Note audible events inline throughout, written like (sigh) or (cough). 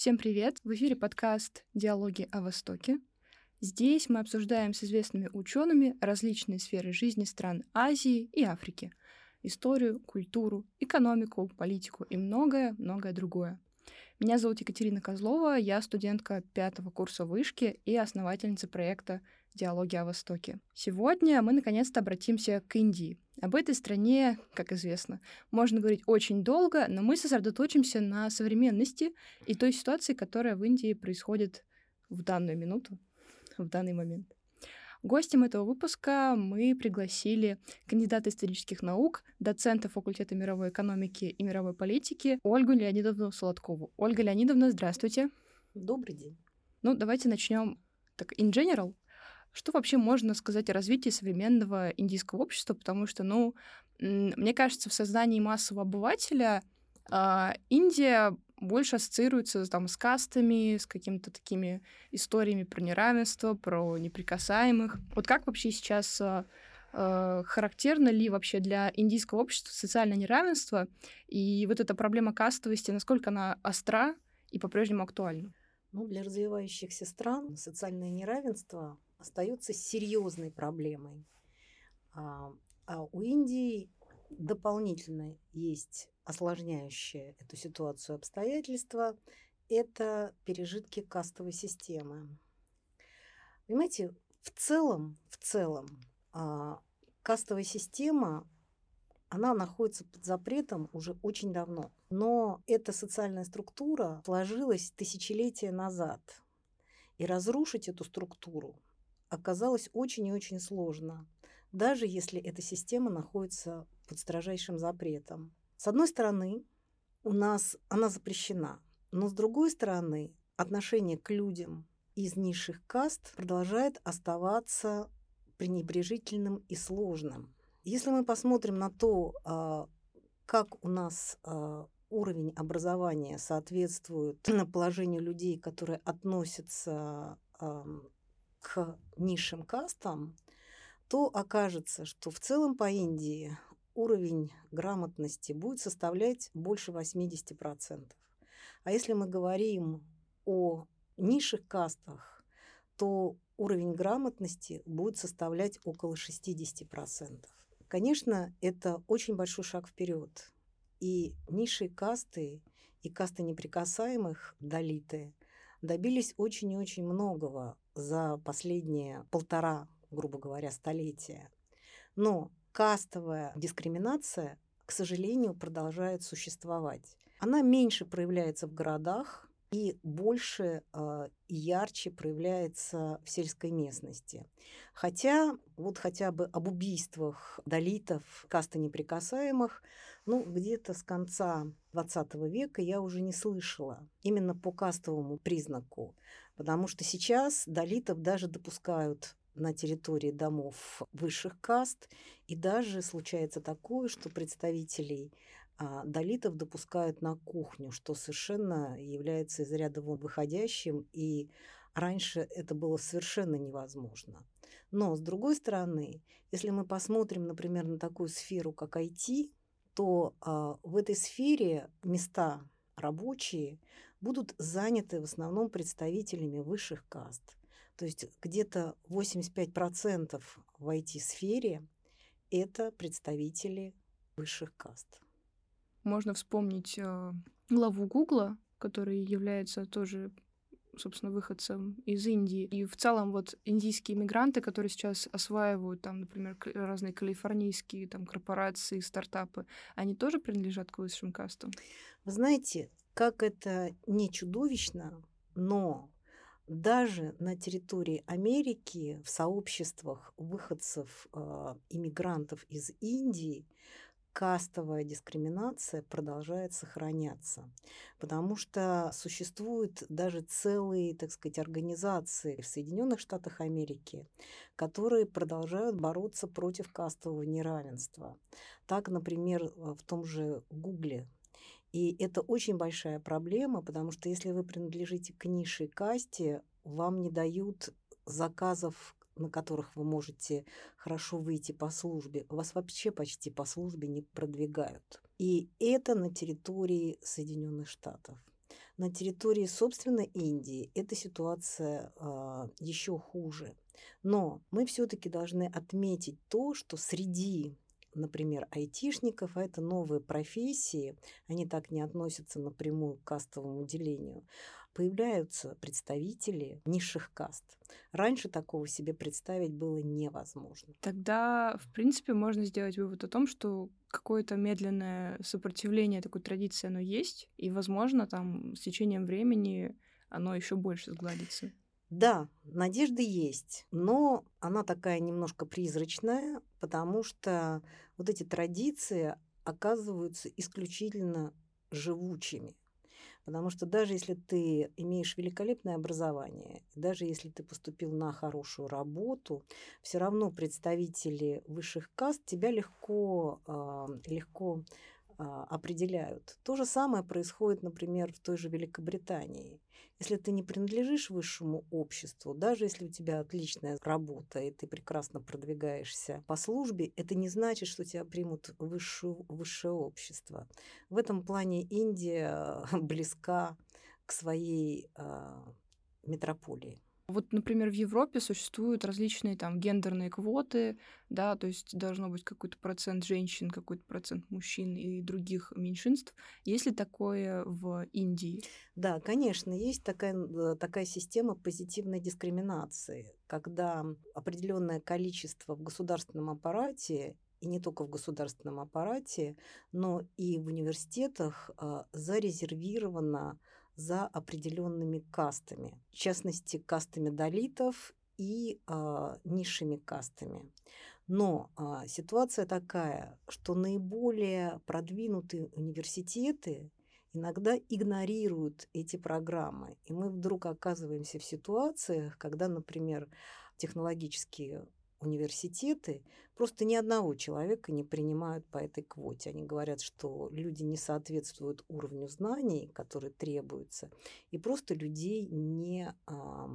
Всем привет! В эфире подкаст «Диалоги о Востоке». Здесь мы обсуждаем с известными учеными различные сферы жизни стран Азии и Африки. Историю, культуру, экономику, политику и многое-многое другое. Меня зовут Екатерина Козлова, я студентка пятого курса вышки и основательница проекта «Диалоги о Востоке». Сегодня мы наконец-то обратимся к Индии. Об этой стране, как известно, можно говорить очень долго, но мы сосредоточимся на современности и той ситуации, которая в Индии происходит в данную минуту, в данный момент. Гостем этого выпуска мы пригласили кандидата исторических наук, доцента факультета мировой экономики и мировой политики Ольгу Леонидовну Солодкову. Ольга Леонидовна, здравствуйте. Добрый день. Ну, давайте начнем так, in general. Что вообще можно сказать о развитии современного индийского общества? Потому что, ну, мне кажется, в сознании массового обывателя э, Индия больше ассоциируется там, с кастами, с какими-то такими историями про неравенство, про неприкасаемых. Вот как вообще сейчас э, характерно ли вообще для индийского общества социальное неравенство и вот эта проблема кастовости, насколько она остра и по-прежнему актуальна? Ну, для развивающихся стран социальное неравенство остается серьезной проблемой. А, а у Индии дополнительно есть осложняющее эту ситуацию обстоятельства – это пережитки кастовой системы. Понимаете, в целом, в целом, а, кастовая система, она находится под запретом уже очень давно. Но эта социальная структура сложилась тысячелетия назад. И разрушить эту структуру оказалось очень и очень сложно, даже если эта система находится под строжайшим запретом. С одной стороны, у нас она запрещена, но с другой стороны, отношение к людям из низших каст продолжает оставаться пренебрежительным и сложным. Если мы посмотрим на то, а, как у нас а, уровень образования соответствует (clears throat) положению людей, которые относятся к низшим кастам, то окажется, что в целом по Индии уровень грамотности будет составлять больше 80%. А если мы говорим о низших кастах, то уровень грамотности будет составлять около 60%. Конечно, это очень большой шаг вперед. И низшие касты и касты неприкасаемых, долиты, добились очень и очень многого за последние полтора, грубо говоря, столетия. Но кастовая дискриминация, к сожалению, продолжает существовать. Она меньше проявляется в городах, и больше э, ярче проявляется в сельской местности. Хотя вот хотя бы об убийствах долитов, касты неприкасаемых, ну, где-то с конца XX века я уже не слышала именно по кастовому признаку, потому что сейчас долитов даже допускают на территории домов высших каст, и даже случается такое, что представителей а, долитов допускают на кухню, что совершенно является из ряда вон выходящим, и раньше это было совершенно невозможно. Но, с другой стороны, если мы посмотрим, например, на такую сферу, как IT, то а, в этой сфере места рабочие будут заняты в основном представителями высших каст. То есть где-то 85% в IT-сфере это представители высших каст. Можно вспомнить э, главу Гугла, который является тоже собственно, выходцем из Индии. И в целом вот индийские мигранты, которые сейчас осваивают там, например, разные калифорнийские там корпорации, стартапы, они тоже принадлежат к высшим кастам? Вы знаете, как это не чудовищно, но даже на территории Америки в сообществах выходцев, э, иммигрантов из Индии, кастовая дискриминация продолжает сохраняться, потому что существуют даже целые, так сказать, организации в Соединенных Штатах Америки, которые продолжают бороться против кастового неравенства. Так, например, в том же Гугле и это очень большая проблема, потому что если вы принадлежите к низшей касте, вам не дают заказов, на которых вы можете хорошо выйти по службе. Вас вообще почти по службе не продвигают. И это на территории Соединенных Штатов. На территории, собственно, Индии эта ситуация э, еще хуже. Но мы все-таки должны отметить то, что среди например, айтишников, а это новые профессии, они так не относятся напрямую к кастовому делению, появляются представители низших каст. Раньше такого себе представить было невозможно. Тогда, в принципе, можно сделать вывод о том, что какое-то медленное сопротивление такой традиции оно есть, и, возможно, там с течением времени оно еще больше сгладится. Да, надежда есть, но она такая немножко призрачная, потому что вот эти традиции оказываются исключительно живучими. Потому что даже если ты имеешь великолепное образование, даже если ты поступил на хорошую работу, все равно представители высших каст тебя легко, а, легко определяют. То же самое происходит, например, в той же Великобритании. Если ты не принадлежишь высшему обществу, даже если у тебя отличная работа, и ты прекрасно продвигаешься по службе, это не значит, что тебя примут в высшее, высшее общество. В этом плане Индия (laughs) близка к своей э, метрополии. Вот, например, в Европе существуют различные там гендерные квоты, да, то есть должно быть какой-то процент женщин, какой-то процент мужчин и других меньшинств. Есть ли такое в Индии? Да, конечно, есть такая, э, такая система позитивной дискриминации, когда определенное количество в государственном аппарате и не только в государственном аппарате, но и в университетах а, зарезервировано за определенными кастами, в частности, кастами долитов и э, низшими кастами. Но э, ситуация такая, что наиболее продвинутые университеты иногда игнорируют эти программы. И мы вдруг оказываемся в ситуациях, когда, например, технологические университеты просто ни одного человека не принимают по этой квоте. Они говорят, что люди не соответствуют уровню знаний, которые требуются, и просто людей не а,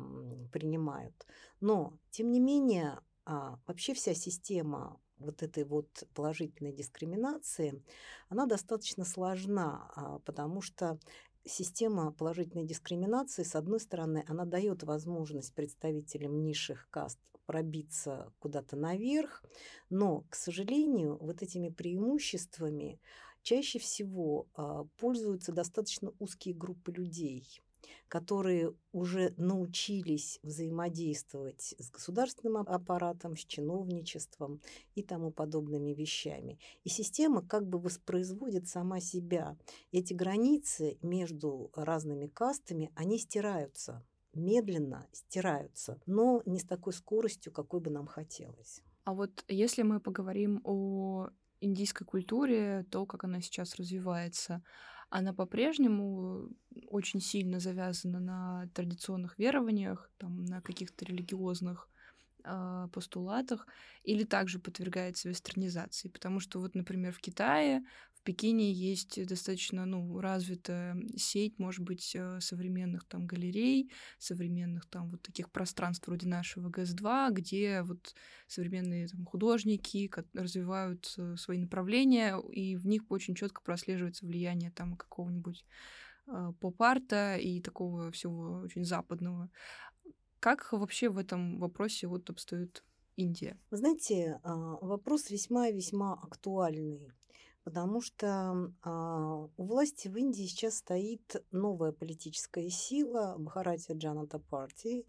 принимают. Но, тем не менее, а, вообще вся система вот этой вот положительной дискриминации, она достаточно сложна, а, потому что система положительной дискриминации, с одной стороны, она дает возможность представителям низших каст пробиться куда-то наверх, но, к сожалению, вот этими преимуществами чаще всего а, пользуются достаточно узкие группы людей которые уже научились взаимодействовать с государственным аппаратом, с чиновничеством и тому подобными вещами. И система как бы воспроизводит сама себя. Эти границы между разными кастами, они стираются медленно стираются, но не с такой скоростью, какой бы нам хотелось. А вот если мы поговорим о индийской культуре, то, как она сейчас развивается, она по-прежнему очень сильно завязана на традиционных верованиях, там, на каких-то религиозных э, постулатах, или также подвергается вестернизации. Потому что вот, например, в Китае Пекине есть достаточно ну, развитая сеть, может быть, э, современных там галерей, современных там вот таких пространств вроде нашего ГЭС-2, где вот современные там, художники развивают э, свои направления, и в них очень четко прослеживается влияние там какого-нибудь э, поп-арта и такого всего очень западного. Как вообще в этом вопросе вот обстоит Индия? Вы знаете, а, вопрос весьма-весьма актуальный потому что а, у власти в Индии сейчас стоит новая политическая сила Бхаратия Джаната партии,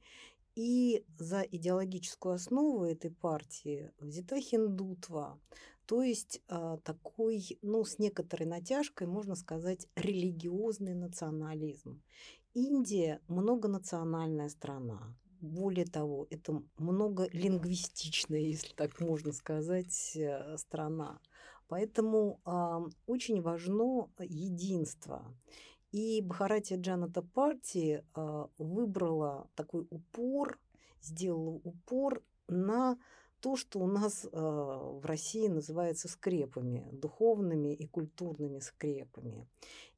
и за идеологическую основу этой партии взята хиндутва, то есть а, такой, ну, с некоторой натяжкой, можно сказать, религиозный национализм. Индия многонациональная страна. Более того, это многолингвистичная, если так можно сказать, э, страна. Поэтому э, очень важно единство. И Бхаратия Джаната партии э, выбрала такой упор, сделала упор на то, что у нас э, в России называется скрепами, духовными и культурными скрепами.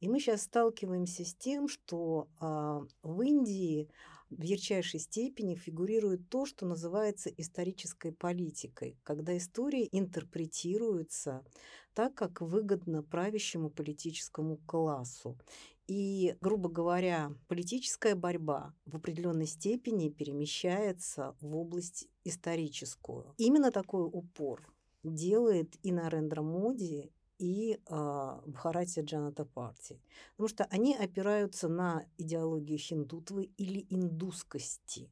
И мы сейчас сталкиваемся с тем, что э, в Индии в ярчайшей степени фигурирует то, что называется исторической политикой, когда история интерпретируется так, как выгодно правящему политическому классу. И, грубо говоря, политическая борьба в определенной степени перемещается в область историческую. Именно такой упор делает и Нарендра Моди, и э, Бхаратия Джаната Парти. Потому что они опираются на идеологию хиндутвы или индускости,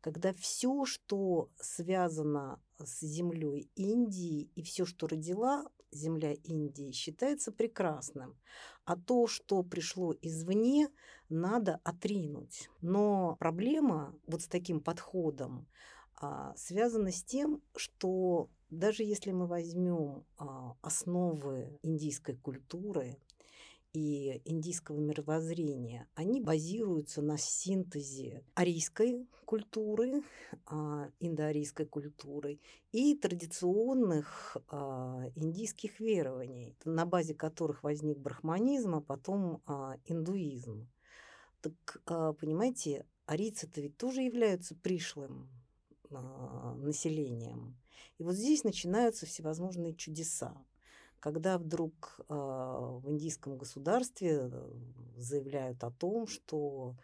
когда все, что связано с землей Индии и все, что родила земля Индии, считается прекрасным. А то, что пришло извне, надо отринуть. Но проблема вот с таким подходом а, связана с тем, что даже если мы возьмем а, основы индийской культуры и индийского мировоззрения, они базируются на синтезе арийской культуры, а, индоарийской культуры и традиционных а, индийских верований, на базе которых возник брахманизм, а потом индуизм. Так, понимаете, арийцы-то ведь тоже являются пришлым населением. И вот здесь начинаются всевозможные чудеса. Когда вдруг э, в индийском государстве э, заявляют о том, что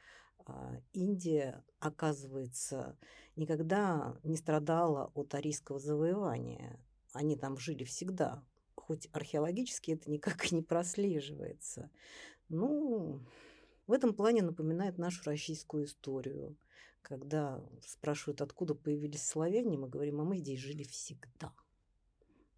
э, Индия, оказывается, никогда не страдала от арийского завоевания. Они там жили всегда, хоть археологически это никак (laughs) не прослеживается. Ну, в этом плане напоминает нашу российскую историю – когда спрашивают, откуда появились славяне, мы говорим, а мы здесь жили всегда.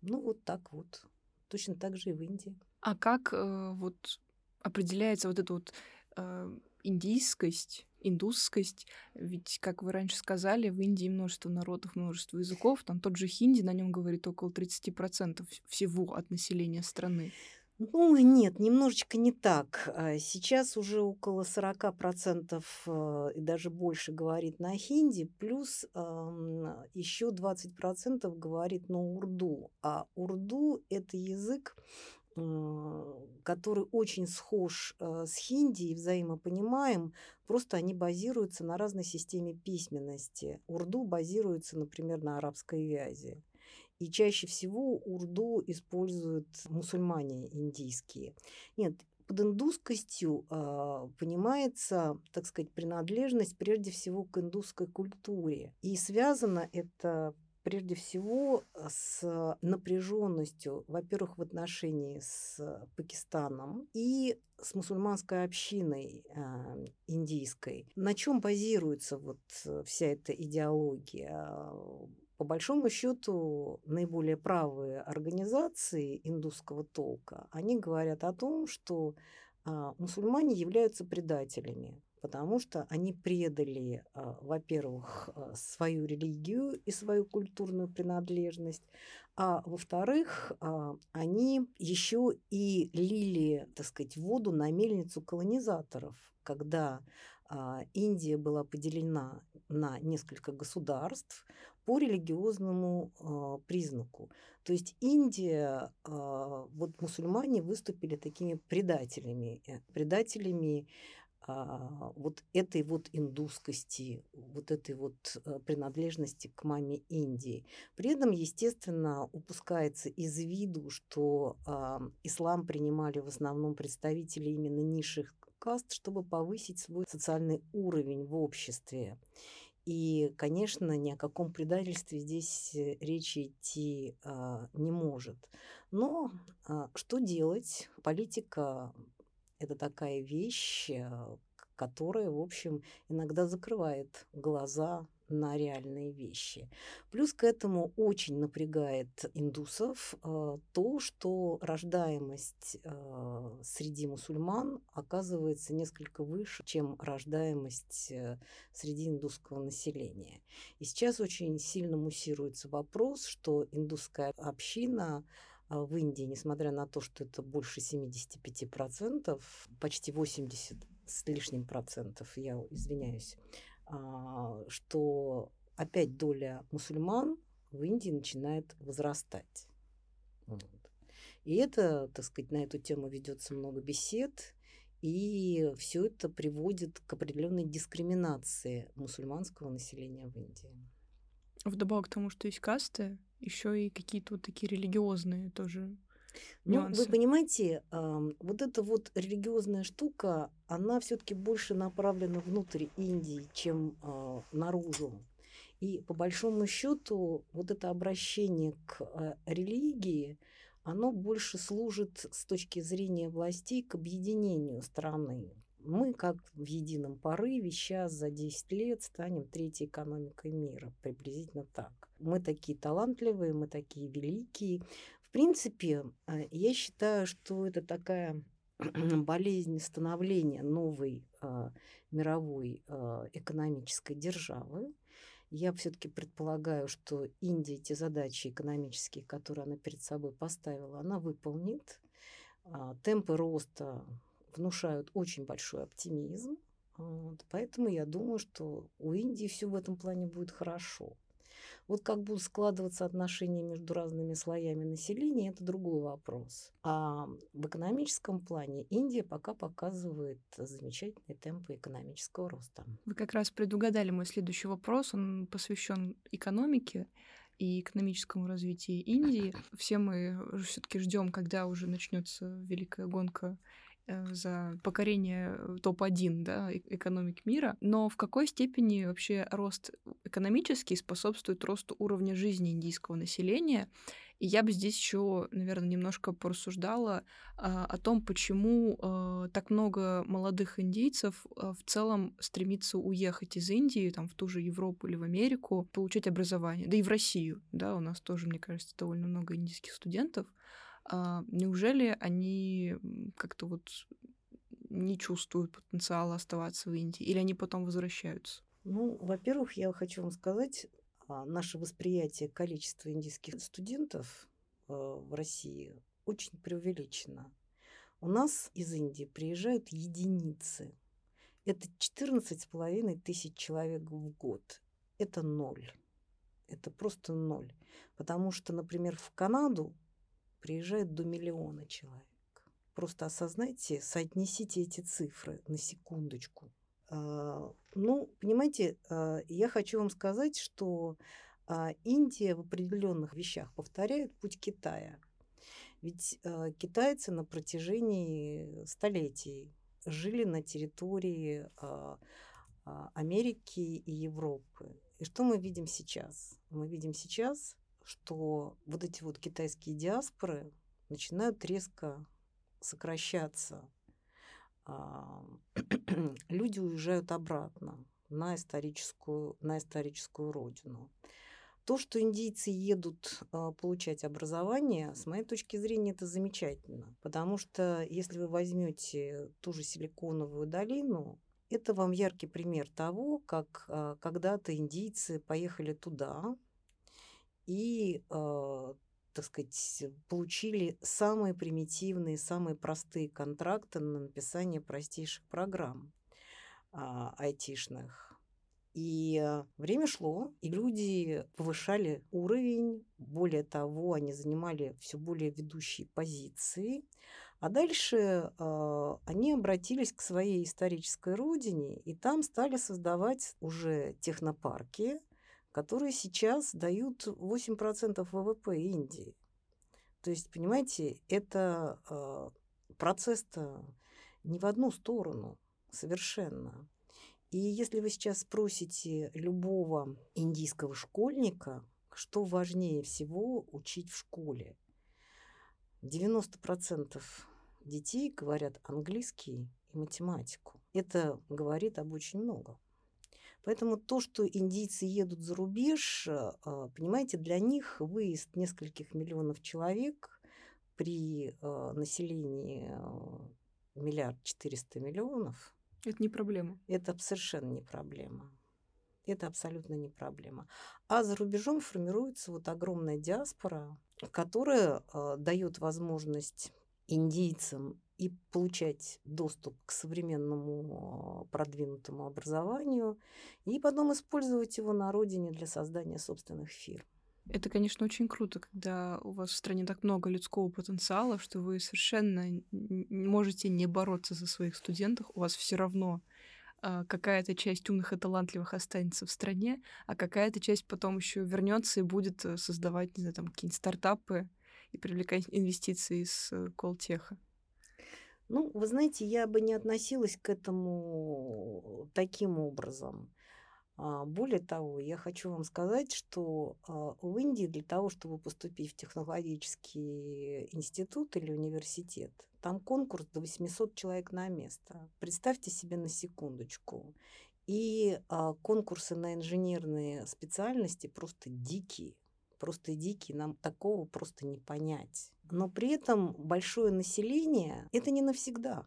Ну, вот так вот. Точно так же и в Индии. А как э, вот определяется вот эта вот э, индийскость, индусскость? Ведь, как вы раньше сказали, в Индии множество народов, множество языков. Там тот же хинди, на нем говорит около 30% всего от населения страны. Ну, нет, немножечко не так. А, сейчас уже около 40% э, и даже больше говорит на хинди, плюс еще 20% говорит на урду. А урду – это язык, который очень схож э, с хинди и взаимопонимаем, просто они базируются на разной системе письменности. Урду базируется, например, на арабской вязи. И чаще всего урду используют мусульмане индийские. Нет, под индусскостью э, понимается, так сказать, принадлежность прежде всего к индусской культуре. И связано это прежде всего с напряженностью, во-первых, в отношении с Пакистаном и с мусульманской общиной э, индийской. На чем базируется вот вся эта идеология? По большому счету наиболее правые организации индусского толка, они говорят о том, что а, мусульмане являются предателями, потому что они предали, а, во-первых, а, свою религию и свою культурную принадлежность, а во-вторых, а, они еще и лили, так сказать, воду на мельницу колонизаторов, когда а, Индия была поделена на несколько государств, по религиозному э, признаку. То есть Индия, э, вот мусульмане выступили такими предателями, э, предателями э, вот этой вот индусскости, вот этой вот э, принадлежности к маме Индии. При этом, естественно, упускается из виду, что э, ислам принимали в основном представители именно низших каст, чтобы повысить свой социальный уровень в обществе. И, конечно, ни о каком предательстве здесь э, речи идти а, не может. Но а, что делать? Политика – это такая вещь, а, которая, в общем, иногда закрывает глаза на реальные вещи. Плюс к этому очень напрягает индусов э, то, что рождаемость э, среди мусульман оказывается несколько выше, чем рождаемость э, среди индусского населения. И сейчас очень сильно муссируется вопрос, что индусская община в Индии, несмотря на то, что это больше 75%, почти 80 с лишним процентов, я извиняюсь, а, что опять доля мусульман в Индии начинает возрастать. Вот. И это, так сказать, на эту тему ведется много бесед, и все это приводит к определенной дискриминации мусульманского населения в Индии. Вдобавок к тому, что есть касты, еще и какие-то вот такие религиозные тоже Ну, вы понимаете, вот эта вот религиозная штука, она все-таки больше направлена внутрь Индии, чем а, наружу. И по большому счету вот это обращение к а, религии, оно больше служит с точки зрения властей к объединению страны. Мы, как в едином порыве, сейчас за 10 лет станем третьей экономикой мира, приблизительно так. Мы такие талантливые, мы такие великие. Принципе, э, я считаю, что это такая (clears throat) болезнь становления новой э, мировой э, экономической державы. Я все-таки предполагаю, что Индия те задачи экономические, которые она перед собой поставила, она выполнит. Темпы роста внушают очень большой оптимизм. Вот, поэтому я думаю, что у Индии все в этом плане будет хорошо. Вот как будут складываться отношения между разными слоями населения, это другой вопрос. А в экономическом плане Индия пока показывает замечательные темпы экономического роста. Вы как раз предугадали мой следующий вопрос. Он посвящен экономике и экономическому развитию Индии. (laughs) Все мы все-таки ждем, когда уже начнется великая гонка Э, за покорение э, топ-1 да, экономик мира, но в какой степени вообще рост экономический способствует росту уровня жизни индийского населения? И я бы здесь еще, наверное, немножко порассуждала а, о том, почему а, так много молодых индийцев а, в целом стремится уехать из Индии, там, в ту же Европу или в Америку, получать образование, да и в Россию, да, у нас тоже, мне кажется, довольно много индийских студентов. А, неужели они как-то вот не чувствуют потенциала оставаться в Индии? Или они потом возвращаются? Ну, во-первых, я хочу вам сказать, а, наше восприятие количества индийских студентов а, в России очень преувеличено. У нас из Индии приезжают единицы. Это 14,5 тысяч человек в год. Это ноль. Это просто ноль. Потому что, например, в Канаду приезжает до миллиона человек. Просто осознайте, соотнесите эти цифры на секундочку. А, ну, понимаете, а, я хочу вам сказать, что а, Индия в определенных вещах повторяет путь Китая. Ведь китайцы на протяжении столетий жили на территории Америки и Европы. И что мы видим сейчас? Мы видим сейчас что вот эти вот китайские диаспоры начинают резко сокращаться. А, (clears throat) люди уезжают обратно на историческую, на историческую родину. То, что индийцы едут а, получать образование, с моей точки зрения, это замечательно. Потому что если вы возьмете ту же Силиконовую долину, это вам яркий пример того, как а, когда-то индийцы поехали туда, и, э, так сказать, получили самые примитивные, самые простые контракты на написание простейших программ э, айтишных. И э, время шло, и люди повышали уровень, более того, они занимали все более ведущие позиции. А дальше э, они обратились к своей исторической родине, и там стали создавать уже технопарки, которые сейчас дают 8% ВВП Индии. То есть, понимаете, это э, процесс-то не в одну сторону совершенно. И если вы сейчас спросите любого индийского школьника, что важнее всего учить в школе, 90% детей говорят английский и математику. Это говорит об очень многом. Поэтому то, что индийцы едут за рубеж, э, а, понимаете, для них выезд нескольких миллионов человек при э, населении э, миллиард четыреста миллионов. Это не проблема. Это совершенно не проблема. Это абсолютно не проблема. А за рубежом формируется вот огромная диаспора, которая э, дает возможность индийцам и получать доступ к современному а, продвинутому образованию, и потом использовать его на родине для создания собственных фирм. Это, конечно, очень круто, когда у вас в стране так много людского потенциала, что вы совершенно можете не бороться за своих студентов, у вас все равно а, какая-то часть умных и талантливых останется в стране, а какая-то часть потом еще вернется и будет э, создавать, не знаю, там какие-нибудь стартапы, и привлекать инвестиции из э, колтеха? Ну, вы знаете, я бы не относилась к этому таким образом. А, более того, я хочу вам сказать, что а, в Индии для того, чтобы поступить в технологический институт или университет, там конкурс до 800 человек на место. Представьте себе на секундочку. И а, конкурсы на инженерные специальности просто дикие. Просто дикие, нам такого просто не понять. Но при этом большое население – это не навсегда.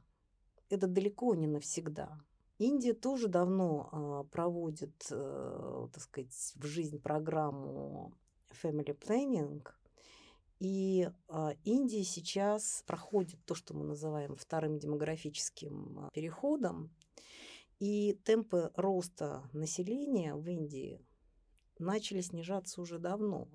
Это далеко не навсегда. Индия тоже давно а, проводит, э, так сказать, в жизнь программу Family Planning. И э, Индия сейчас проходит то, что мы называем вторым демографическим а, переходом. И темпы роста населения в Индии начали снижаться уже давно.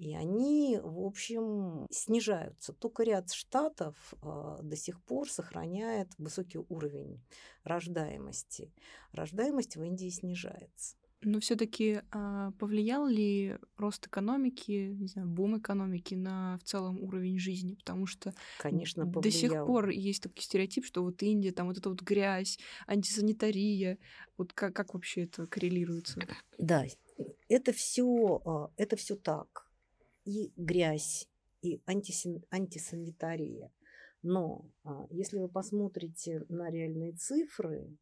И они, в общем, снижаются. Только ряд штатов э, до сих пор сохраняет высокий уровень рождаемости. Рождаемость в Индии снижается. Но все-таки а, повлиял ли рост экономики, не знаю, бум экономики на в целом уровень жизни? Потому что Конечно, повлиял. до сих пор есть такой стереотип, что вот Индия, там вот эта вот грязь, антисанитария. Вот как, как вообще это коррелируется? Да, это все, а, это все так и грязь, и антисин, антисанитария. Но а, если вы посмотрите на реальные цифры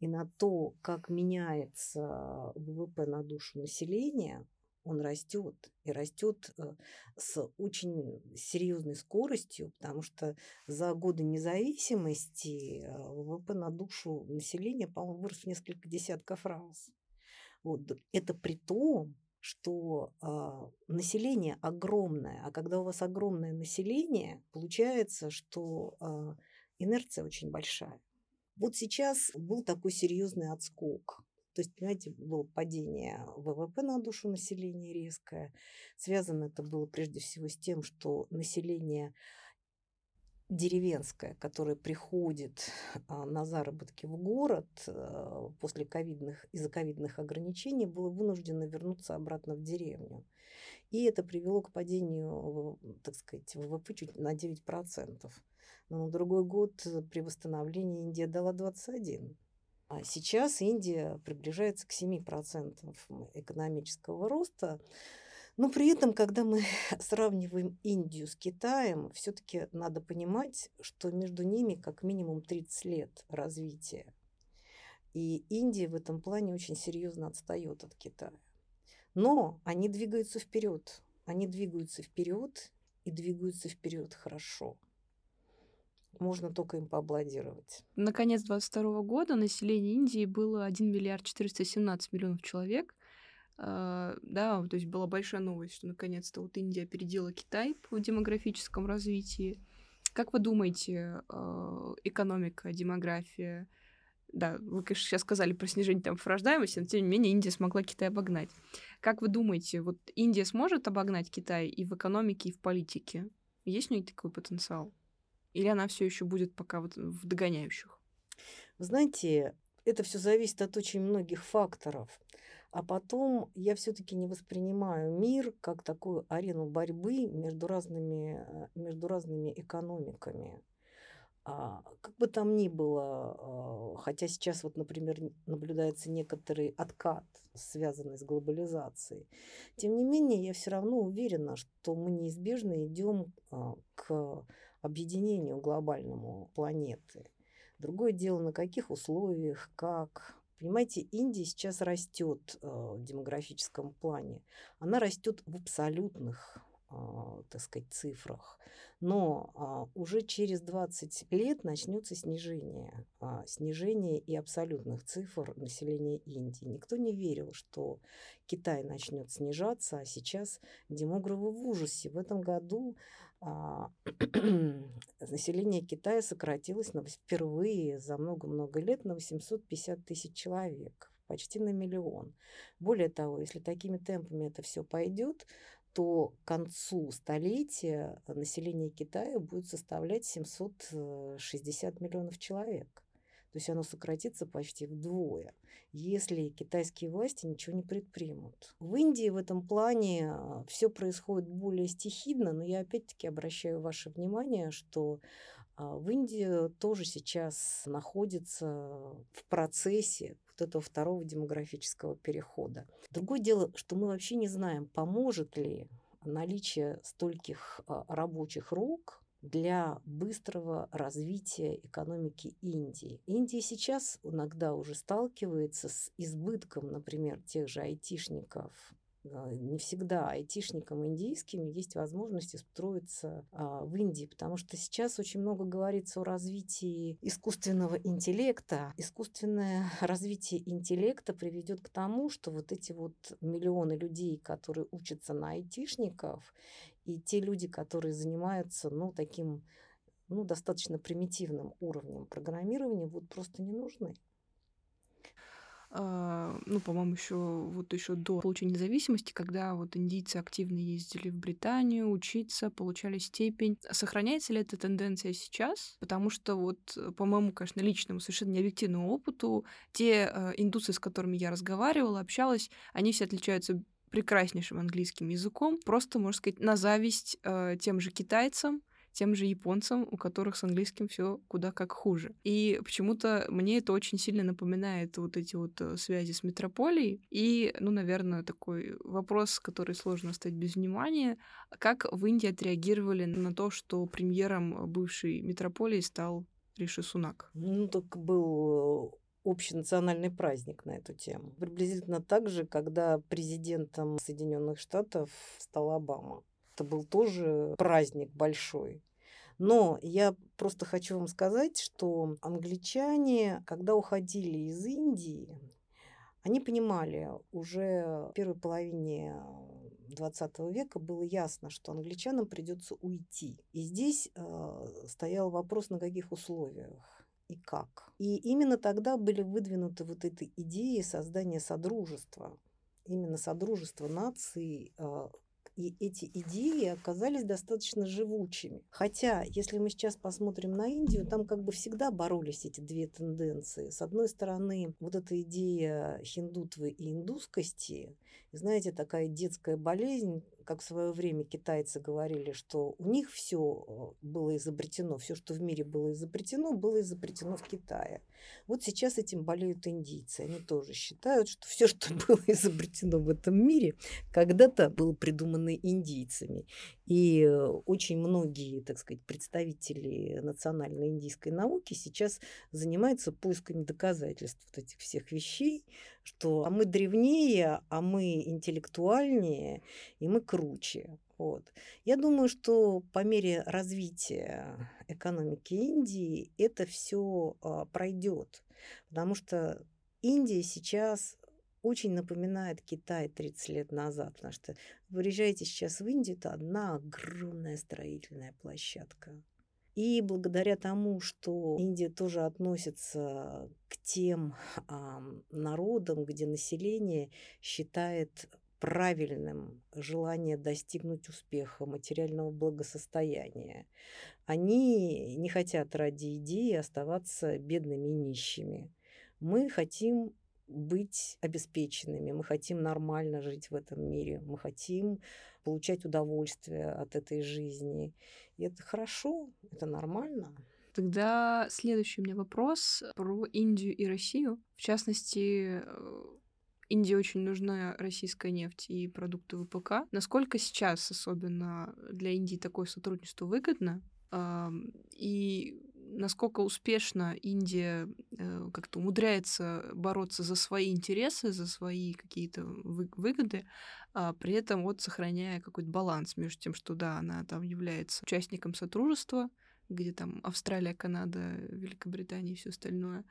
и на то, как меняется ВВП на душу населения, он растет и растет э, с очень серьезной скоростью, потому что за годы независимости э, ВВП на душу населения, по-моему, вырос в несколько десятков раз. Вот. Это при том, что э, население огромное, а когда у вас огромное население, получается, что э, инерция очень большая. Вот сейчас был такой серьезный отскок. То есть, понимаете, было падение ВВП на душу населения резкое. Связано это было прежде всего с тем, что население деревенская, которая приходит а, на заработки в город а, после ковидных, из-за ковидных ограничений, было вынуждено вернуться обратно в деревню. И это привело к падению, так сказать, ВВП чуть на 9%. Но на другой год при восстановлении Индия дала 21%. А сейчас Индия приближается к 7% экономического роста. Но при этом, когда мы (laughs) сравниваем Индию с Китаем, все-таки надо понимать, что между ними как минимум 30 лет развития. И Индия в этом плане очень серьезно отстает от Китая. Но они двигаются вперед. Они двигаются вперед и двигаются вперед хорошо. Можно только им поаплодировать. Наконец 2022 года население Индии было 1 миллиард 417 миллионов человек. А, да, то есть была большая новость, что наконец-то вот Индия опередила Китай по демографическому развитию. Как вы думаете, а, экономика, демография, да, вы, конечно, сейчас сказали про снижение там рождаемости, но тем не менее Индия смогла Китай обогнать. Как вы думаете, вот Индия сможет обогнать Китай и в экономике, и в политике? Есть у нее такой потенциал? Или она все еще будет пока вот в догоняющих? Вы знаете, это все зависит от очень многих факторов. А потом я все-таки не воспринимаю мир как такую арену борьбы между разными, э, между разными экономиками. А, как бы там ни было, а, хотя сейчас вот, например, наблюдается некоторый откат, связанный с глобализацией, тем не менее я все равно уверена, что мы неизбежно идем а, к объединению глобальному планеты. Другое дело, на каких условиях, как, Понимаете, Индия сейчас растет э, в демографическом плане. Она растет в абсолютных, э, так сказать, цифрах. Но э, уже через 20 лет начнется снижение. Снижение и абсолютных цифр населения Индии. Никто не верил, что Китай начнет снижаться, а сейчас демографы в ужасе. В этом году а, (clears throat) население Китая сократилось на, впервые за много-много лет на 850 тысяч человек, почти на миллион. Более того, если такими темпами это все пойдет, то к концу столетия население Китая будет составлять 760 миллионов человек. То есть оно сократится почти вдвое, если китайские власти ничего не предпримут. В Индии в этом плане а, все происходит более стихийно, но я опять-таки обращаю ваше внимание, что а, в Индии тоже сейчас находится в процессе вот этого второго демографического перехода. Другое дело, что мы вообще не знаем, поможет ли наличие стольких а, рабочих рук для быстрого развития экономики Индии. Индия сейчас иногда уже сталкивается с избытком, например, тех же айтишников а, не всегда айтишникам индийским есть возможность устроиться а, в Индии, потому что сейчас очень много говорится о развитии искусственного интеллекта. Искусственное (laughs) развитие интеллекта приведет к тому, что вот эти вот миллионы людей, которые учатся на айтишников, и те люди, которые занимаются, ну, таким, ну, достаточно примитивным уровнем программирования, будут просто не нужны. А, ну, по-моему, еще вот еще до получения независимости, когда вот индийцы активно ездили в Британию учиться, получали степень. Сохраняется ли эта тенденция сейчас? Потому что вот, по моему, конечно, личному, совершенно необъективному опыту, те э, индусы, с которыми я разговаривала, общалась, они все отличаются прекраснейшим английским языком, просто, можно сказать, на зависть э, тем же китайцам, тем же японцам, у которых с английским все куда как хуже. И почему-то мне это очень сильно напоминает вот эти вот э, связи с метрополией. И, ну, наверное, такой вопрос, который сложно оставить без внимания. Как в Индии отреагировали на то, что премьером бывшей метрополии стал Риши Сунак? Ну, так был общенациональный праздник на эту тему. Приблизительно так же, когда президентом Соединенных Штатов стал Обама. Это был тоже праздник большой. Но я просто хочу вам сказать, что англичане, когда уходили из Индии, они понимали уже в первой половине XX века было ясно, что англичанам придется уйти. И здесь э, стоял вопрос, на каких условиях и как. И именно тогда были выдвинуты вот эти идеи создания содружества, именно содружества наций, э, и эти идеи оказались достаточно живучими. Хотя, если мы сейчас посмотрим на Индию, там как бы всегда боролись эти две тенденции. С одной стороны, вот эта идея хиндутвы и индускости, знаете, такая детская болезнь, как в свое время китайцы говорили, что у них все э, было изобретено, все, что в мире было изобретено, было изобретено в Китае. Вот сейчас этим болеют индийцы. Они тоже считают, что все, что (laughs) было изобретено в этом мире, когда-то было придумано индийцами. И э, очень многие, так сказать, представители национальной индийской науки сейчас занимаются поисками доказательств вот этих всех вещей, что а мы древнее, а мы интеллектуальнее, и мы круче. Вот. Я думаю, что по мере развития экономики Индии это все а, пройдет, потому что Индия сейчас очень напоминает Китай 30 лет назад, потому что вы приезжаете сейчас в Индию, это одна огромная строительная площадка. И благодаря тому, что Индия тоже относится к тем а, народам, где население считает правильным желание достигнуть успеха, материального благосостояния. Они не хотят ради идеи оставаться бедными и нищими. Мы хотим быть обеспеченными, мы хотим нормально жить в этом мире, мы хотим получать удовольствие от этой жизни. И это хорошо, это нормально. Тогда следующий у меня вопрос про Индию и Россию. В частности, э, Индии очень нужна российская нефть и продукты ВПК. Насколько сейчас, особенно для Индии, такое сотрудничество выгодно? И насколько успешно Индия э, как-то умудряется бороться за свои интересы, за свои какие-то выгоды, а при этом вот сохраняя какой-то баланс между тем, что да, она там является участником сотрудничества, где там Австралия, Канада, Великобритания и все остальное,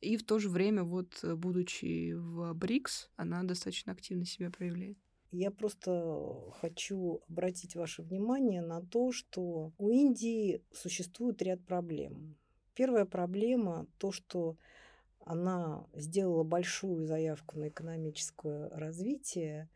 и в то же время, вот, будучи в БРИКС, она достаточно активно себя проявляет. Я просто хочу обратить ваше внимание на то, что у Индии существует ряд проблем. Первая проблема то, что она сделала большую заявку на экономическое развитие,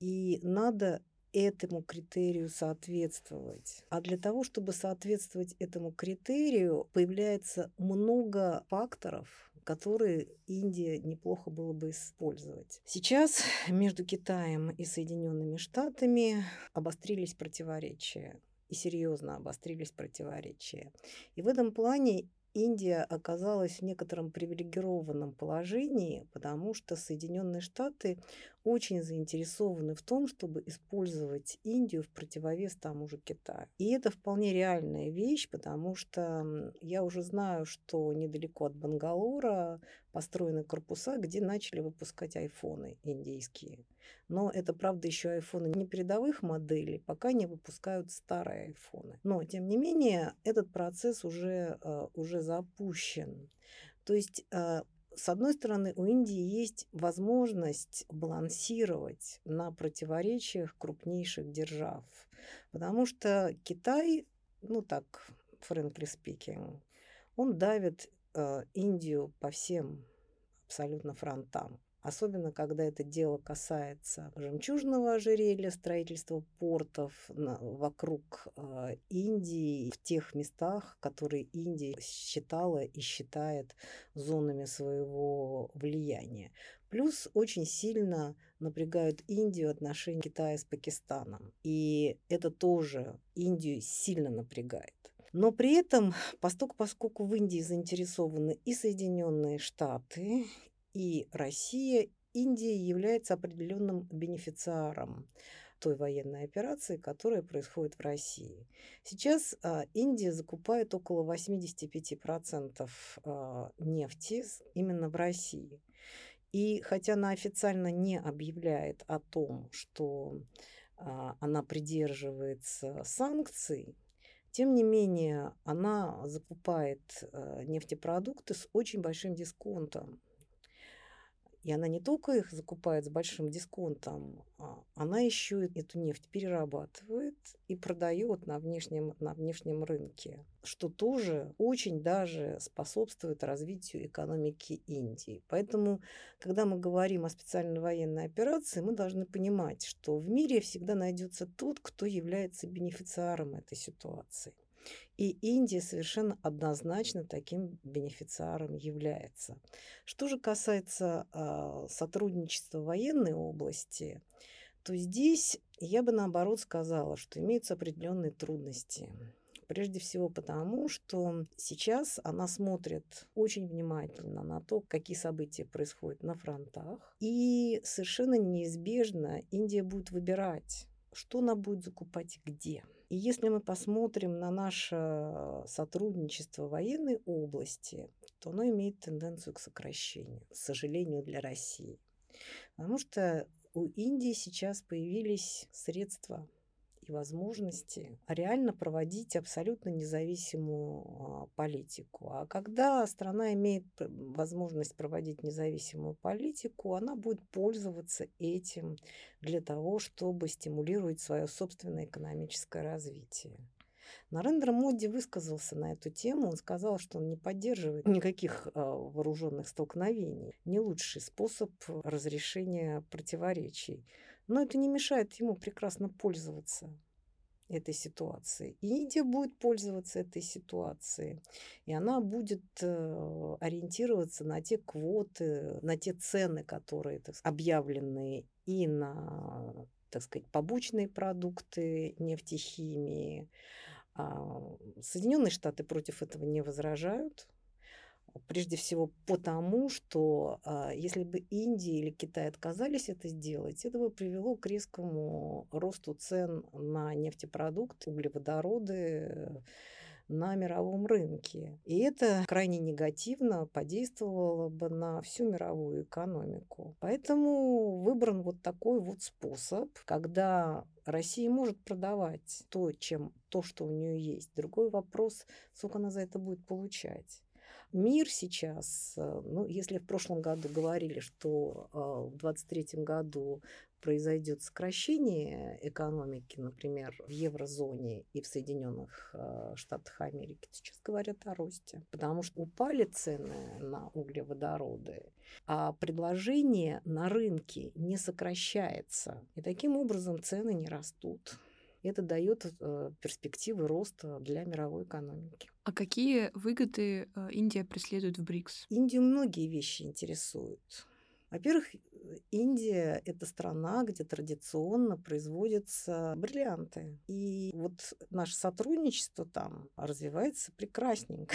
и надо этому критерию соответствовать. А для того, чтобы соответствовать этому критерию, появляется много факторов, которые Индия неплохо было бы использовать. Сейчас (laughs) между Китаем и Соединенными Штатами обострились противоречия и серьезно обострились противоречия. И в этом плане Индия оказалась в некотором привилегированном положении, потому что Соединенные Штаты очень заинтересованы в том, чтобы использовать Индию в противовес тому же Китаю. И это вполне реальная вещь, потому что я уже знаю, что недалеко от Бангалора построены корпуса, где начали выпускать айфоны индийские. Но это, правда, еще айфоны не передовых моделей, пока не выпускают старые айфоны. Но, тем не менее, этот процесс уже, э, уже запущен. То есть э, с одной стороны, у Индии есть возможность балансировать на противоречиях крупнейших держав, потому что Китай, ну так, frankly speaking, он давит э, Индию по всем абсолютно фронтам особенно когда это дело касается жемчужного ожерелья, строительства портов на, вокруг э, Индии, в тех местах, которые Индия считала и считает зонами своего влияния. Плюс очень сильно напрягают Индию отношения Китая с Пакистаном. И это тоже Индию сильно напрягает. Но при этом, поскольку, поскольку в Индии заинтересованы и Соединенные Штаты, и Россия, Индия является определенным бенефициаром той военной операции, которая происходит в России. Сейчас а, Индия закупает около 85% а, нефти именно в России. И хотя она официально не объявляет о том, что а, она придерживается санкций, тем не менее она закупает а, нефтепродукты с очень большим дисконтом. И она не только их закупает с большим дисконтом, а она еще эту нефть перерабатывает и продает на внешнем, на внешнем рынке, что тоже очень даже способствует развитию экономики Индии. Поэтому, когда мы говорим о специальной военной операции, мы должны понимать, что в мире всегда найдется тот, кто является бенефициаром этой ситуации. И Индия совершенно однозначно таким бенефициаром является. Что же касается э, сотрудничества военной области, то здесь я бы наоборот сказала, что имеются определенные трудности. Прежде всего потому, что сейчас она смотрит очень внимательно на то, какие события происходят на фронтах. И совершенно неизбежно Индия будет выбирать, что она будет закупать где. И если мы посмотрим на наше сотрудничество в военной области, то оно имеет тенденцию к сокращению, к сожалению, для России. Потому что у Индии сейчас появились средства и возможности реально проводить абсолютно независимую а, политику. А когда страна имеет возможность проводить независимую политику, она будет пользоваться этим для того, чтобы стимулировать свое собственное экономическое развитие. Нарендра Моди высказался на эту тему. Он сказал, что он не поддерживает никаких э, вооруженных столкновений. Не лучший способ разрешения противоречий. Но это не мешает ему прекрасно пользоваться этой ситуацией. И Индия будет пользоваться этой ситуацией. И она будет э, ориентироваться на те квоты, на те цены, которые так, объявлены и на так сказать, побочные продукты нефтехимии. А Соединенные Штаты против этого не возражают. Прежде всего потому, что а, если бы Индия или Китай отказались это сделать, это бы привело к резкому росту цен на нефтепродукты, углеводороды на мировом рынке. И это крайне негативно подействовало бы на всю мировую экономику. Поэтому выбран вот такой вот способ, когда Россия может продавать то, чем, то, что у нее есть. Другой вопрос, сколько она за это будет получать мир сейчас, э, ну, если в прошлом году говорили, что э, в 2023 году произойдет сокращение экономики, например, в еврозоне и в Соединенных э, Штатах Америки, сейчас говорят о росте, потому что упали цены на углеводороды, а предложение на рынке не сокращается, и таким образом цены не растут. Это дает перспективы роста для мировой экономики. А какие выгоды э, Индия преследует в БРИКС? Индию многие вещи интересуют. Во-первых, Индия – это страна, где традиционно производятся бриллианты. И вот наше сотрудничество там развивается прекрасненько.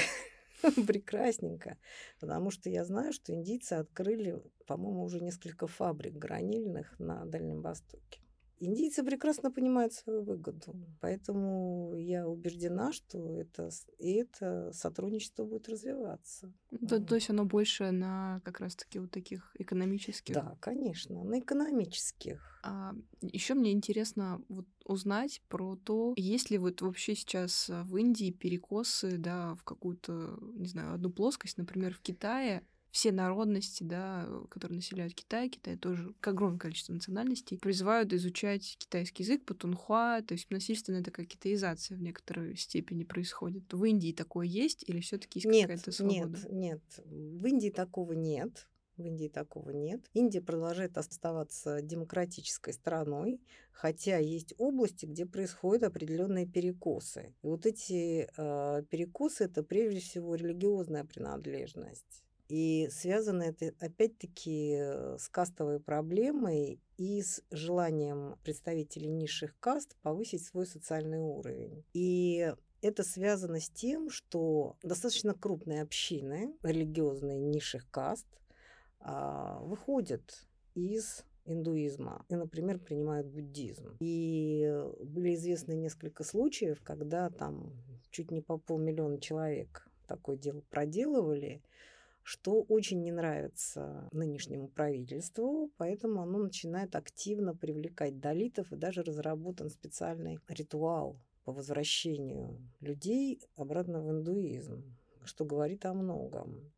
(laughs) прекрасненько, потому что я знаю, что индийцы открыли, по-моему, уже несколько фабрик гранильных на Дальнем Востоке. Индийцы прекрасно понимают свою выгоду, поэтому я убеждена, что это, и это сотрудничество будет развиваться. То, то есть оно больше на как раз-таки вот таких экономических? Да, конечно, на экономических. А, еще мне интересно вот узнать про то, есть ли вот вообще сейчас в Индии перекосы, да, в какую-то, не знаю, одну плоскость, например, в Китае все народности, да, которые населяют Китай, Китай тоже огромное количество национальностей, призывают изучать китайский язык, патунхуа, то есть насильственная такая китаизация в некоторой степени происходит. В Индии такое есть или все таки есть какая-то свобода? Нет, нет, в Индии такого нет. В Индии такого нет. Индия продолжает оставаться демократической страной, хотя есть области, где происходят определенные перекосы. И вот эти э, перекосы это прежде всего религиозная принадлежность. И связано это опять-таки э, с кастовой проблемой и с желанием представителей низших каст повысить свой социальный уровень. И это связано с тем, что достаточно крупные общины религиозные низших каст а, выходят из индуизма и, например, принимают буддизм. И были известны несколько случаев, когда там чуть не по полмиллиона человек такое дело проделывали, что очень не нравится нынешнему правительству, поэтому оно начинает активно привлекать долитов, и даже разработан специальный ритуал по возвращению людей обратно в индуизм, что говорит о многом.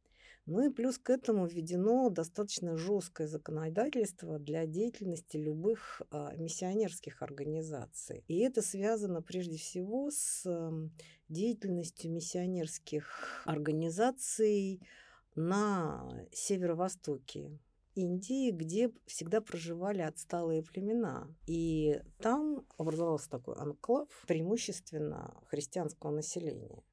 Ну и плюс к этому введено достаточно жесткое законодательство для деятельности любых а, миссионерских организаций. И это связано прежде всего с деятельностью миссионерских организаций на северо-востоке Индии, где всегда проживали отсталые племена. И там образовался такой анклав преимущественно христианского населения.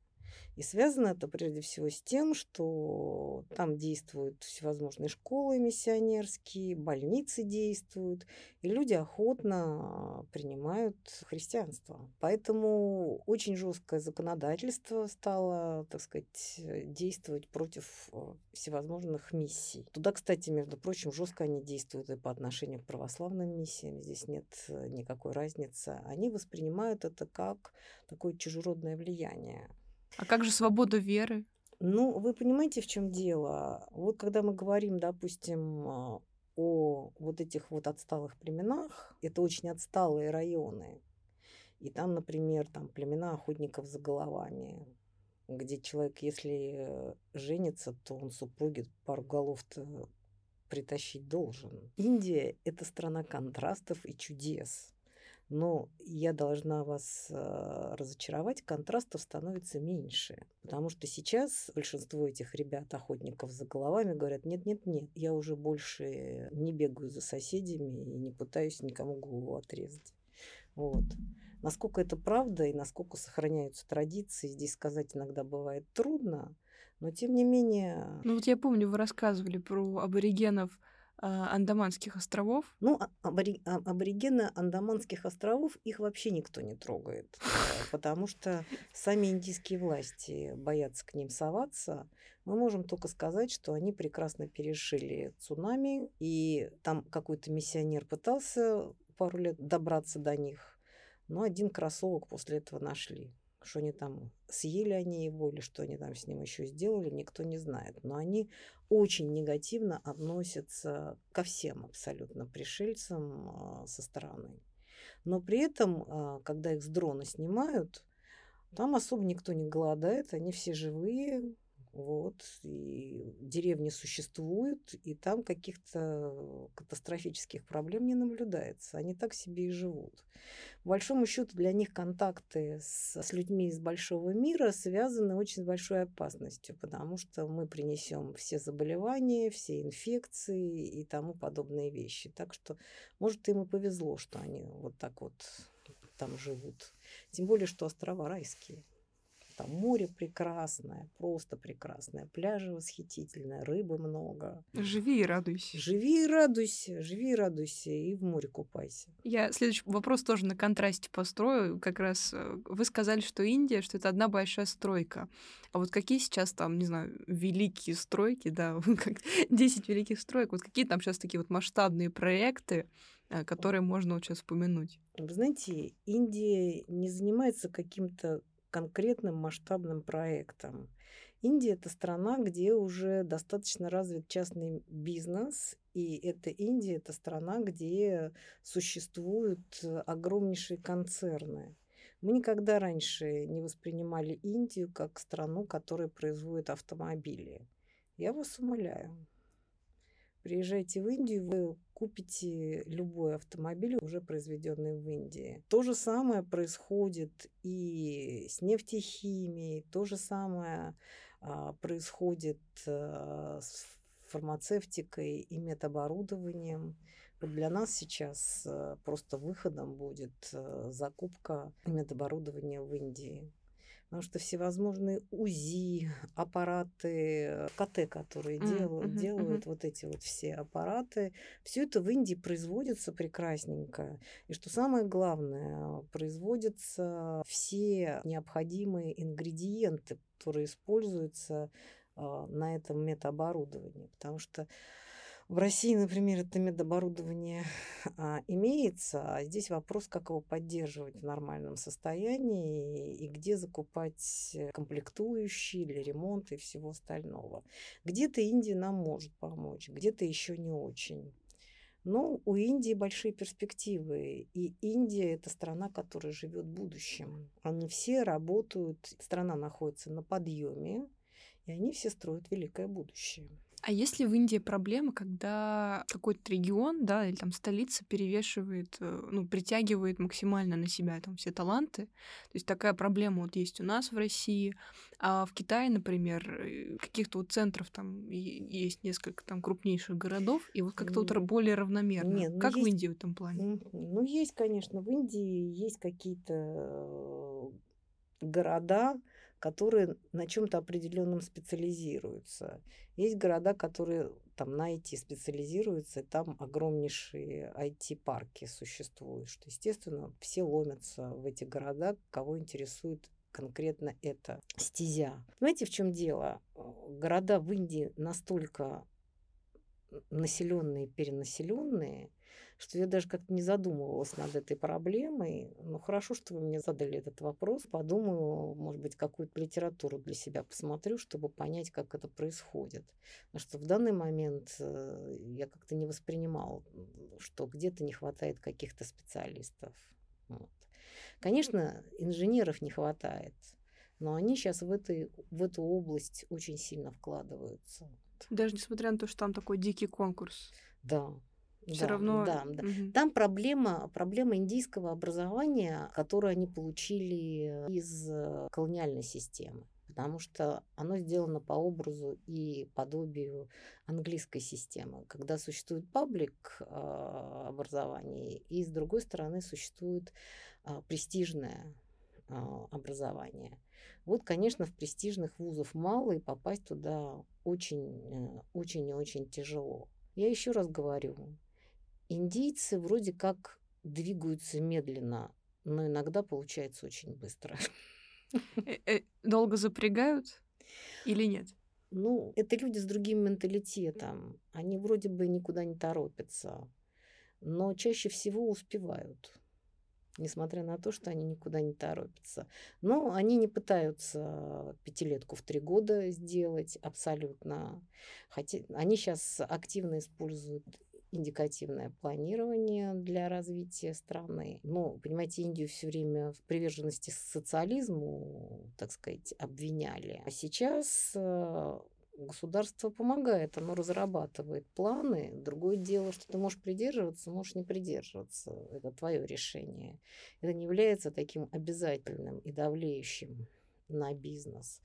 И связано это прежде всего с тем, что там действуют всевозможные школы миссионерские, больницы действуют, и люди охотно принимают христианство. Поэтому очень жесткое законодательство стало, так сказать, действовать против э, всевозможных миссий. Туда, кстати, между прочим, жестко они действуют и по отношению к православным миссиям. Здесь нет э, никакой разницы. Они воспринимают это как такое чужеродное влияние. А как же свобода веры? Ну, вы понимаете, в чем дело? Вот когда мы говорим, допустим, а, о вот этих вот отсталых племенах, это очень отсталые районы. И там, например, там племена охотников за головами, где человек, если женится, то он супруге пару голов-то притащить должен. Индия – это страна контрастов и чудес. Но я должна вас э, разочаровать, контрастов становится меньше. Потому что сейчас большинство этих ребят, охотников за головами, говорят, нет-нет-нет, я уже больше не бегаю за соседями и не пытаюсь никому голову отрезать. Вот. Насколько это правда и насколько сохраняются традиции, здесь сказать иногда бывает трудно, но тем не менее... Ну вот я помню, вы рассказывали про аборигенов Андаманских островов? Ну, а, абори... А, аборигены Андаманских островов, их вообще никто не трогает, потому что сами индийские власти боятся к ним соваться. Мы можем только сказать, что они прекрасно перешили цунами, и там какой-то миссионер пытался пару лет добраться до них, но один кроссовок после этого нашли. Что они там, съели они его или что они там с ним еще сделали, никто не знает. Но они очень негативно относятся ко всем абсолютно пришельцам а, со стороны. Но при этом, а, когда их с дрона снимают, там особо никто не голодает, они все живые, Вот, и деревни существуют, и там каких-то катастрофических проблем не наблюдается. Они так себе и живут. По большому счету для них контакты с, с людьми из большого мира связаны очень с большой опасностью, потому что мы принесем все заболевания, все инфекции и тому подобные вещи. Так что, может, им и повезло, что они вот так вот там живут. Тем более, что острова райские. Там море прекрасное, просто прекрасное, пляжи восхитительные, рыбы много. Живи и радуйся. Живи и радуйся, живи и радуйся, и в море купайся. Я следующий вопрос тоже на контрасте построю. Как раз э, вы сказали, что Индия, что это одна большая стройка. А вот какие сейчас там, не знаю, великие стройки, да, (laughs) как 10 великих строек, вот какие там сейчас такие вот масштабные проекты, э, которые можно вот сейчас упомянуть? Вы знаете, Индия не занимается каким-то конкретным масштабным проектом. Индия – это страна, где уже достаточно развит частный бизнес, и это Индия – это страна, где существуют огромнейшие концерны. Мы никогда раньше не воспринимали Индию как страну, которая производит автомобили. Я вас умоляю. Приезжайте в Индию, вы купите любой автомобиль, уже произведенный в Индии. То же самое происходит и с нефтехимией, то же самое а, происходит а, с фармацевтикой и медоборудованием. Для нас сейчас а, просто выходом будет а, закупка медоборудования в Индии. Потому что всевозможные УЗИ, (laughs) аппараты, КТ, которые mm-hmm. делают, делают mm-hmm. вот эти вот все аппараты, все это в Индии производится прекрасненько. И что самое главное, производятся все необходимые ингредиенты, которые используются э, на этом метаоборудовании. Потому что в России, например, это медоборудование а, имеется, а здесь вопрос, как его поддерживать в нормальном состоянии и где закупать комплектующие для ремонта и всего остального. Где-то Индия нам может помочь, где-то еще не очень. Но у Индии большие перспективы. И Индия – это страна, которая живет будущим. Они все работают, страна находится на подъеме, и они все строят великое будущее. А есть ли в Индии проблема, когда какой-то регион, да, или там столица перевешивает, э, ну, притягивает максимально на себя там все таланты? То есть такая проблема вот есть у нас в России, а в Китае, например, э, каких-то вот центров там есть несколько там крупнейших городов, и вот как-то вот более равномерно. Нет, ну как есть, в Индии в этом плане? Ну, есть, конечно, в Индии есть какие-то э, города, которые на чем-то определенном специализируются. Есть города, которые там на IT специализируются, и там огромнейшие IT-парки существуют, что, естественно, все ломятся в эти города, кого интересует конкретно эта стезя. Понимаете, в чем дело? Города в Индии настолько населенные, перенаселенные, что я даже как-то не задумывалась над этой проблемой. Ну, хорошо, что вы мне задали этот вопрос. Подумаю, может быть, какую-то литературу для себя посмотрю, чтобы понять, как это происходит. Потому что в данный момент э, я как-то не воспринимала, что где-то не хватает каких-то специалистов. Вот. Конечно, инженеров не хватает, но они сейчас в, этой, в эту область очень сильно вкладываются. Даже несмотря на то, что там такой дикий конкурс. Да, все да, равно. Да, да. Угу. Там проблема, проблема индийского образования, которую они получили из э, колониальной системы потому что оно сделано по образу и подобию английской системы, когда существует паблик э, образование, и с другой стороны существует э, престижное образование. Вот, конечно, в престижных вузов мало, и попасть туда очень, очень и очень тяжело. Я еще раз говорю, Индийцы вроде как двигаются медленно, но иногда получается очень быстро. Э, э, долго запрягают или нет? Ну, это люди с другим менталитетом. Они вроде бы никуда не торопятся, но чаще всего успевают несмотря на то, что они никуда не торопятся. Но они не пытаются пятилетку в три года сделать абсолютно. Хотя они сейчас активно используют индикативное планирование для развития страны. Но, понимаете, Индию все время в приверженности социализму, так сказать, обвиняли. А сейчас э, государство помогает, оно разрабатывает планы. Другое дело, что ты можешь придерживаться, можешь не придерживаться. Это твое решение. Это не является таким обязательным и давлеющим на бизнес.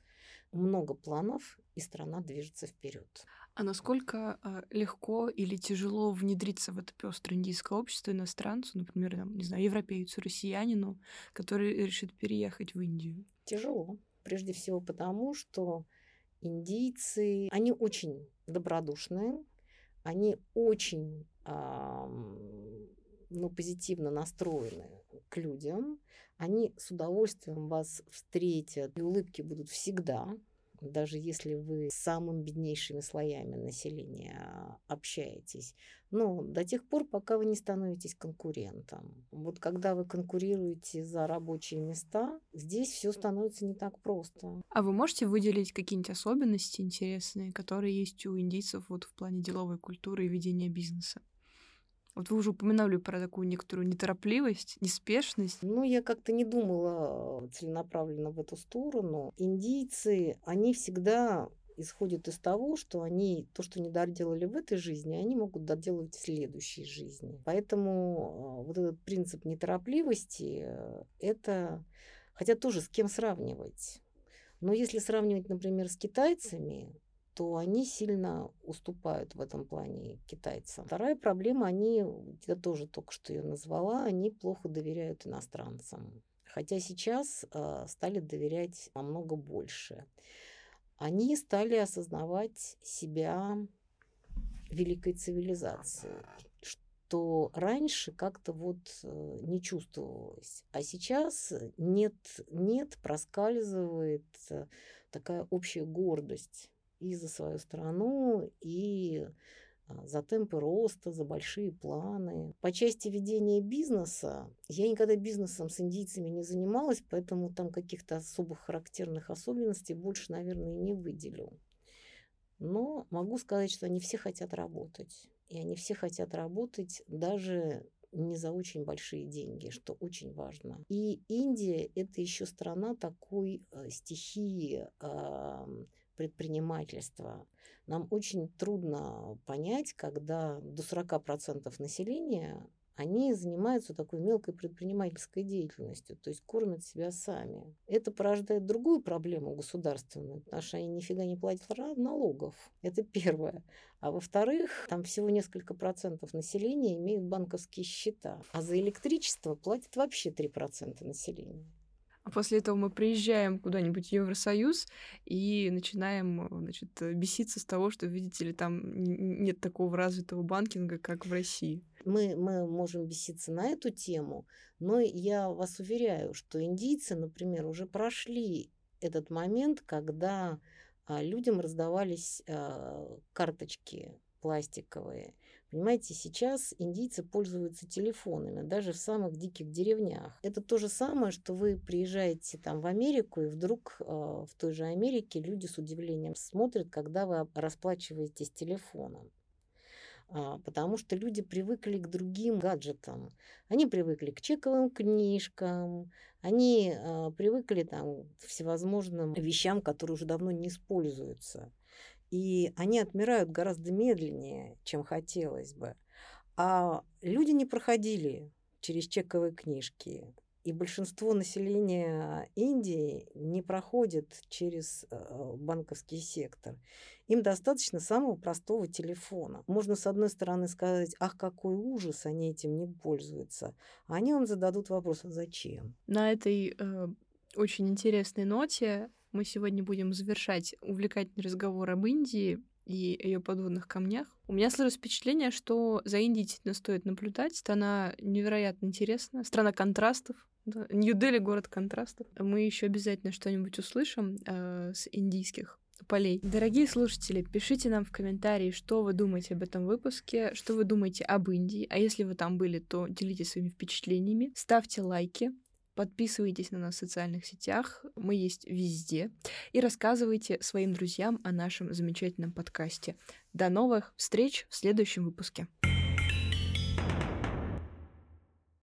Много планов, и страна движется вперед. А насколько э, легко или тяжело внедриться в это пестрое индийское общество иностранцу, например, там, не знаю, европейцу, россиянину, который решит переехать в Индию? Тяжело. Прежде всего потому, что индийцы, они очень добродушные, они очень ну, позитивно настроены к людям, они с удовольствием вас встретят, и улыбки будут всегда, даже если вы с самыми беднейшими слоями населения общаетесь. Но до тех пор, пока вы не становитесь конкурентом. Вот когда вы конкурируете за рабочие места, здесь все становится не так просто. А вы можете выделить какие-нибудь особенности интересные, которые есть у индийцев вот в плане деловой культуры и ведения бизнеса? Вот вы уже упоминали про такую некоторую неторопливость, неспешность. Ну, я как-то не думала целенаправленно в эту сторону. Индийцы, они всегда исходят из того, что они то, что не доделали в этой жизни, они могут доделать в следующей жизни. Поэтому а, вот этот принцип неторопливости, э, это, хотя тоже с кем сравнивать. Но если сравнивать, например, с китайцами, то они сильно уступают в этом плане китайцам. Вторая проблема, они, я тоже только что ее назвала, они плохо доверяют иностранцам. Хотя сейчас э, стали доверять намного больше. Они стали осознавать себя великой цивилизацией, что раньше как-то вот э, не чувствовалось. А сейчас нет, нет, проскальзывает э, такая общая гордость и за свою страну, и а, за темпы роста, за большие планы. По части ведения бизнеса, я никогда бизнесом с индийцами не занималась, поэтому там каких-то особых характерных особенностей больше, наверное, не выделю. Но могу сказать, что они все хотят работать. И они все хотят работать даже не за очень большие деньги, что очень важно. И Индия – это еще страна такой э, стихии предпринимательства. Нам очень трудно понять, когда до 40% населения они занимаются такой мелкой предпринимательской деятельностью, то есть кормят себя сами. Это порождает другую проблему государственную, потому что они нифига не платят налогов. Это первое. А во-вторых, там всего несколько процентов населения имеют банковские счета, а за электричество платят вообще 3% населения. После этого мы приезжаем куда-нибудь в Евросоюз и начинаем, значит, беситься с того, что, видите ли, там нет такого развитого банкинга, как в России. Мы, мы можем беситься на эту тему, но я вас уверяю, что индийцы, например, уже прошли этот момент, когда а, людям раздавались а, карточки пластиковые, Понимаете, сейчас индийцы пользуются телефонами, даже в самых диких деревнях. Это то же самое, что вы приезжаете там в Америку, и вдруг э, в той же Америке люди с удивлением смотрят, когда вы расплачиваетесь телефоном. А, потому что люди привыкли к другим гаджетам. Они привыкли к чековым книжкам, они э, привыкли там, к всевозможным вещам, которые уже давно не используются и они отмирают гораздо медленнее, чем хотелось бы. А люди не проходили через чековые книжки. И большинство населения Индии не проходит через э, банковский сектор. Им достаточно самого простого телефона. Можно, с одной стороны, сказать, ах, какой ужас, они этим не пользуются. А они вам зададут вопрос, а зачем? На этой э, очень интересной ноте мы сегодня будем завершать увлекательный разговор об Индии и ее подводных камнях. У меня сложилось впечатление, что за Индией действительно стоит наблюдать. Страна невероятно интересная, страна контрастов. Да. Нью-Дели — город контрастов. Мы еще обязательно что-нибудь услышим э, с индийских полей. Дорогие слушатели, пишите нам в комментарии, что вы думаете об этом выпуске, что вы думаете об Индии, а если вы там были, то делитесь своими впечатлениями, ставьте лайки, Подписывайтесь на нас в социальных сетях, мы есть везде. И рассказывайте своим друзьям о нашем замечательном подкасте. До новых встреч в следующем выпуске.